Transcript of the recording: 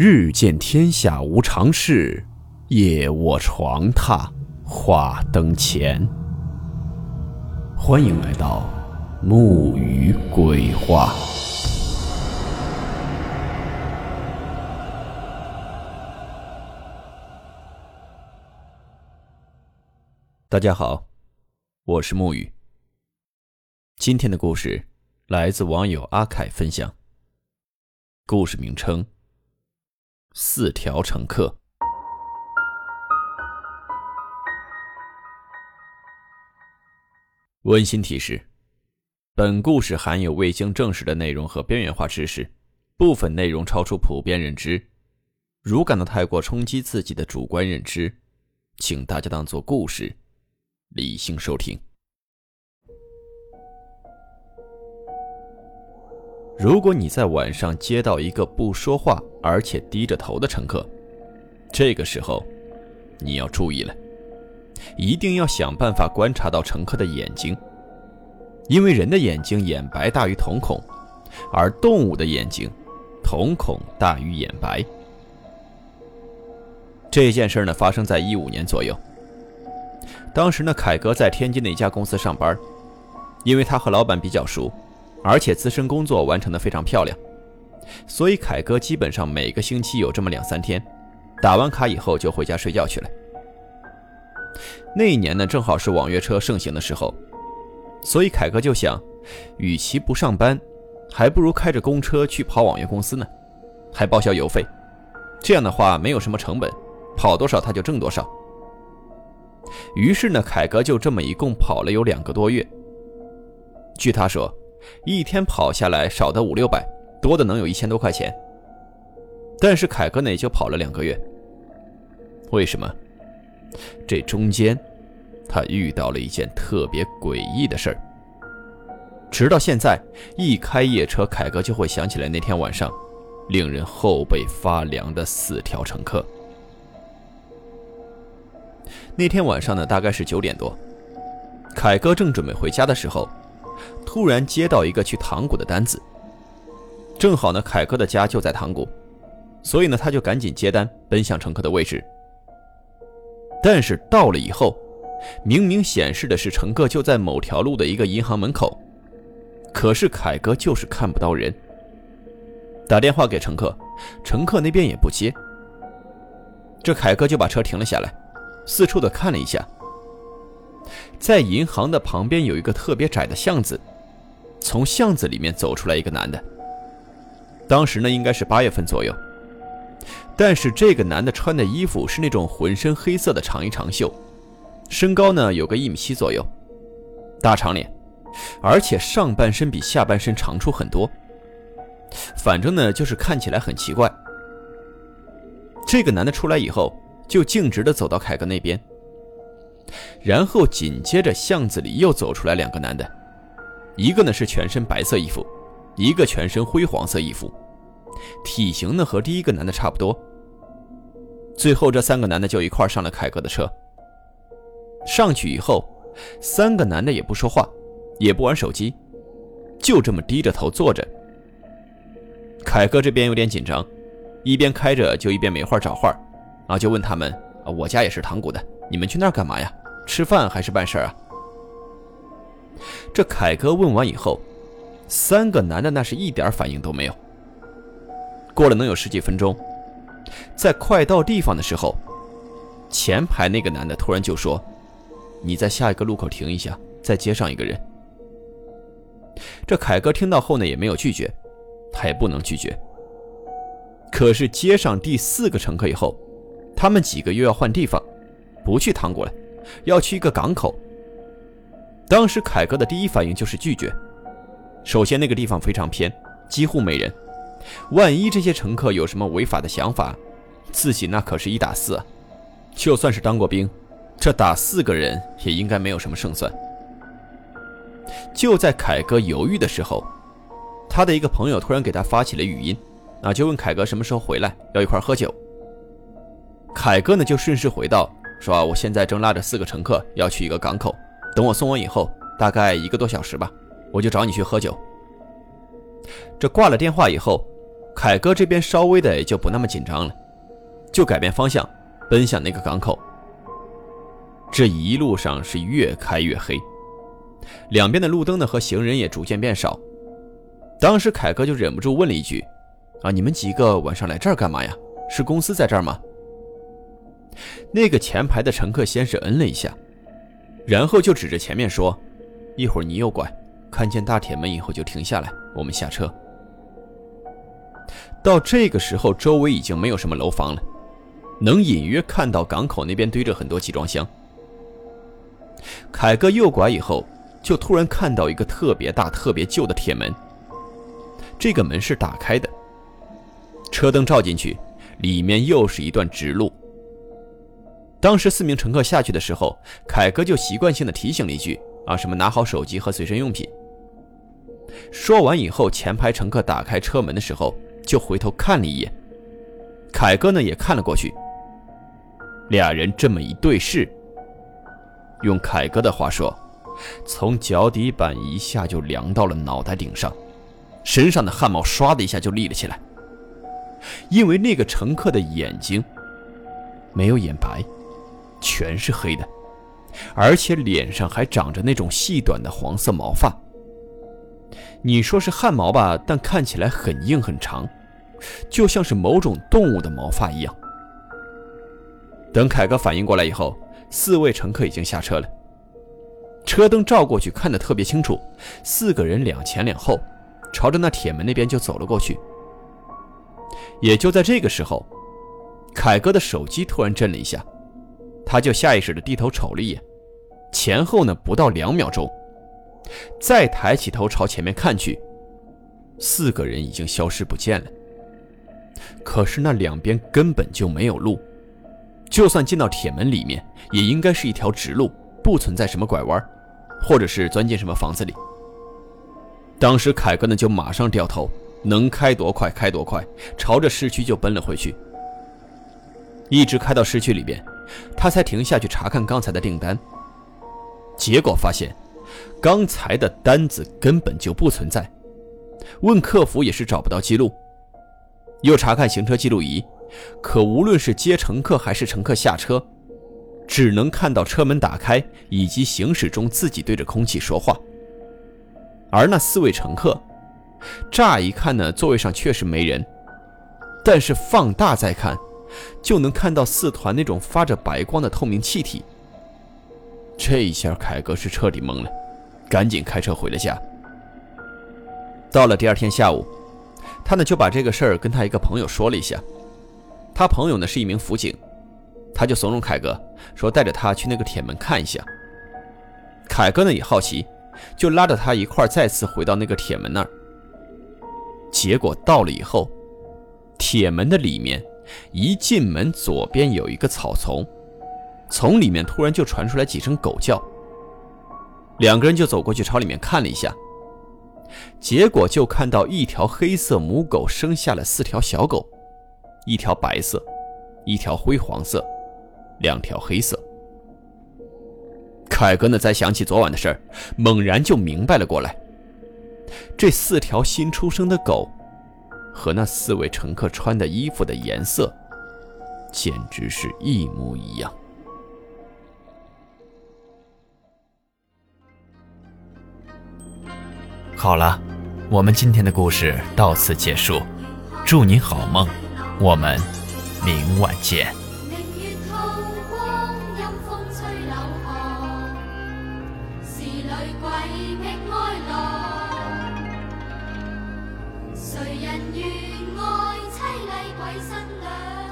日见天下无常事，夜卧床榻话灯前。欢迎来到木鱼鬼话。大家好，我是木鱼。今天的故事来自网友阿凯分享。故事名称：四条乘客。温馨提示：本故事含有未经证实的内容和边缘化知识，部分内容超出普遍认知。如感到太过冲击自己的主观认知，请大家当做故事。理性收听。如果你在晚上接到一个不说话而且低着头的乘客，这个时候你要注意了，一定要想办法观察到乘客的眼睛，因为人的眼睛眼白大于瞳孔，而动物的眼睛瞳孔大于眼白。这件事呢，发生在一五年左右。当时呢，凯哥在天津的一家公司上班，因为他和老板比较熟，而且自身工作完成的非常漂亮，所以凯哥基本上每个星期有这么两三天，打完卡以后就回家睡觉去了。那一年呢，正好是网约车盛行的时候，所以凯哥就想，与其不上班，还不如开着公车去跑网约公司呢，还报销油费，这样的话没有什么成本，跑多少他就挣多少。于是呢，凯哥就这么一共跑了有两个多月。据他说，一天跑下来少的五六百，多的能有一千多块钱。但是凯哥呢，也就跑了两个月。为什么？这中间，他遇到了一件特别诡异的事儿。直到现在，一开夜车，凯哥就会想起来那天晚上，令人后背发凉的四条乘客。那天晚上呢，大概是九点多，凯哥正准备回家的时候，突然接到一个去塘沽的单子。正好呢，凯哥的家就在塘沽，所以呢，他就赶紧接单，奔向乘客的位置。但是到了以后，明明显示的是乘客就在某条路的一个银行门口，可是凯哥就是看不到人。打电话给乘客，乘客那边也不接。这凯哥就把车停了下来。四处的看了一下，在银行的旁边有一个特别窄的巷子，从巷子里面走出来一个男的。当时呢，应该是八月份左右，但是这个男的穿的衣服是那种浑身黑色的长衣长袖，身高呢有个一米七左右，大长脸，而且上半身比下半身长出很多，反正呢就是看起来很奇怪。这个男的出来以后。就径直的走到凯哥那边，然后紧接着巷子里又走出来两个男的，一个呢是全身白色衣服，一个全身灰黄色衣服，体型呢和第一个男的差不多。最后这三个男的就一块上了凯哥的车。上去以后，三个男的也不说话，也不玩手机，就这么低着头坐着。凯哥这边有点紧张，一边开着就一边没话找话。啊，就问他们，我家也是塘沽的，你们去那儿干嘛呀？吃饭还是办事啊？这凯哥问完以后，三个男的那是一点反应都没有。过了能有十几分钟，在快到地方的时候，前排那个男的突然就说：“你在下一个路口停一下，再接上一个人。”这凯哥听到后呢，也没有拒绝，他也不能拒绝。可是接上第四个乘客以后。他们几个又要换地方，不去塘沽了，要去一个港口。当时凯哥的第一反应就是拒绝。首先，那个地方非常偏，几乎没人。万一这些乘客有什么违法的想法，自己那可是一打四啊！就算是当过兵，这打四个人也应该没有什么胜算。就在凯哥犹豫的时候，他的一个朋友突然给他发起了语音，啊，就问凯哥什么时候回来，要一块喝酒。凯哥呢，就顺势回道：“说啊我现在正拉着四个乘客要去一个港口，等我送完以后，大概一个多小时吧，我就找你去喝酒。”这挂了电话以后，凯哥这边稍微的也就不那么紧张了，就改变方向，奔向那个港口。这一路上是越开越黑，两边的路灯呢和行人也逐渐变少。当时凯哥就忍不住问了一句：“啊，你们几个晚上来这儿干嘛呀？是公司在这儿吗？”那个前排的乘客先是嗯了一下，然后就指着前面说：“一会儿你右拐，看见大铁门以后就停下来，我们下车。”到这个时候，周围已经没有什么楼房了，能隐约看到港口那边堆着很多集装箱。凯哥右拐以后，就突然看到一个特别大、特别旧的铁门。这个门是打开的，车灯照进去，里面又是一段直路。当时四名乘客下去的时候，凯哥就习惯性的提醒了一句：“啊，什么拿好手机和随身用品。”说完以后，前排乘客打开车门的时候，就回头看了一眼，凯哥呢也看了过去。俩人这么一对视。用凯哥的话说，从脚底板一下就凉到了脑袋顶上，身上的汗毛唰的一下就立了起来。因为那个乘客的眼睛没有眼白，全是黑的，而且脸上还长着那种细短的黄色毛发。你说是汗毛吧，但看起来很硬很长，就像是某种动物的毛发一样。等凯哥反应过来以后。四位乘客已经下车了，车灯照过去看得特别清楚，四个人两前两后，朝着那铁门那边就走了过去。也就在这个时候，凯哥的手机突然震了一下，他就下意识的低头瞅了一眼，前后呢不到两秒钟，再抬起头朝前面看去，四个人已经消失不见了。可是那两边根本就没有路。就算进到铁门里面，也应该是一条直路，不存在什么拐弯，或者是钻进什么房子里。当时凯哥呢就马上掉头，能开多快开多快，朝着市区就奔了回去。一直开到市区里边，他才停下去查看刚才的订单。结果发现，刚才的单子根本就不存在，问客服也是找不到记录，又查看行车记录仪。可无论是接乘客还是乘客下车，只能看到车门打开以及行驶中自己对着空气说话。而那四位乘客，乍一看呢，座位上确实没人，但是放大再看，就能看到四团那种发着白光的透明气体。这一下，凯哥是彻底懵了，赶紧开车回了家。到了第二天下午，他呢就把这个事儿跟他一个朋友说了一下。他朋友呢是一名辅警，他就怂恿凯哥说带着他去那个铁门看一下。凯哥呢也好奇，就拉着他一块再次回到那个铁门那儿。结果到了以后，铁门的里面一进门左边有一个草丛，从里面突然就传出来几声狗叫。两个人就走过去朝里面看了一下，结果就看到一条黑色母狗生下了四条小狗。一条白色，一条灰黄色，两条黑色。凯哥呢，再想起昨晚的事儿，猛然就明白了过来。这四条新出生的狗，和那四位乘客穿的衣服的颜色，简直是一模一样。好了，我们今天的故事到此结束，祝你好梦。我们明晚见。谁人愿爱，凄厉鬼新娘。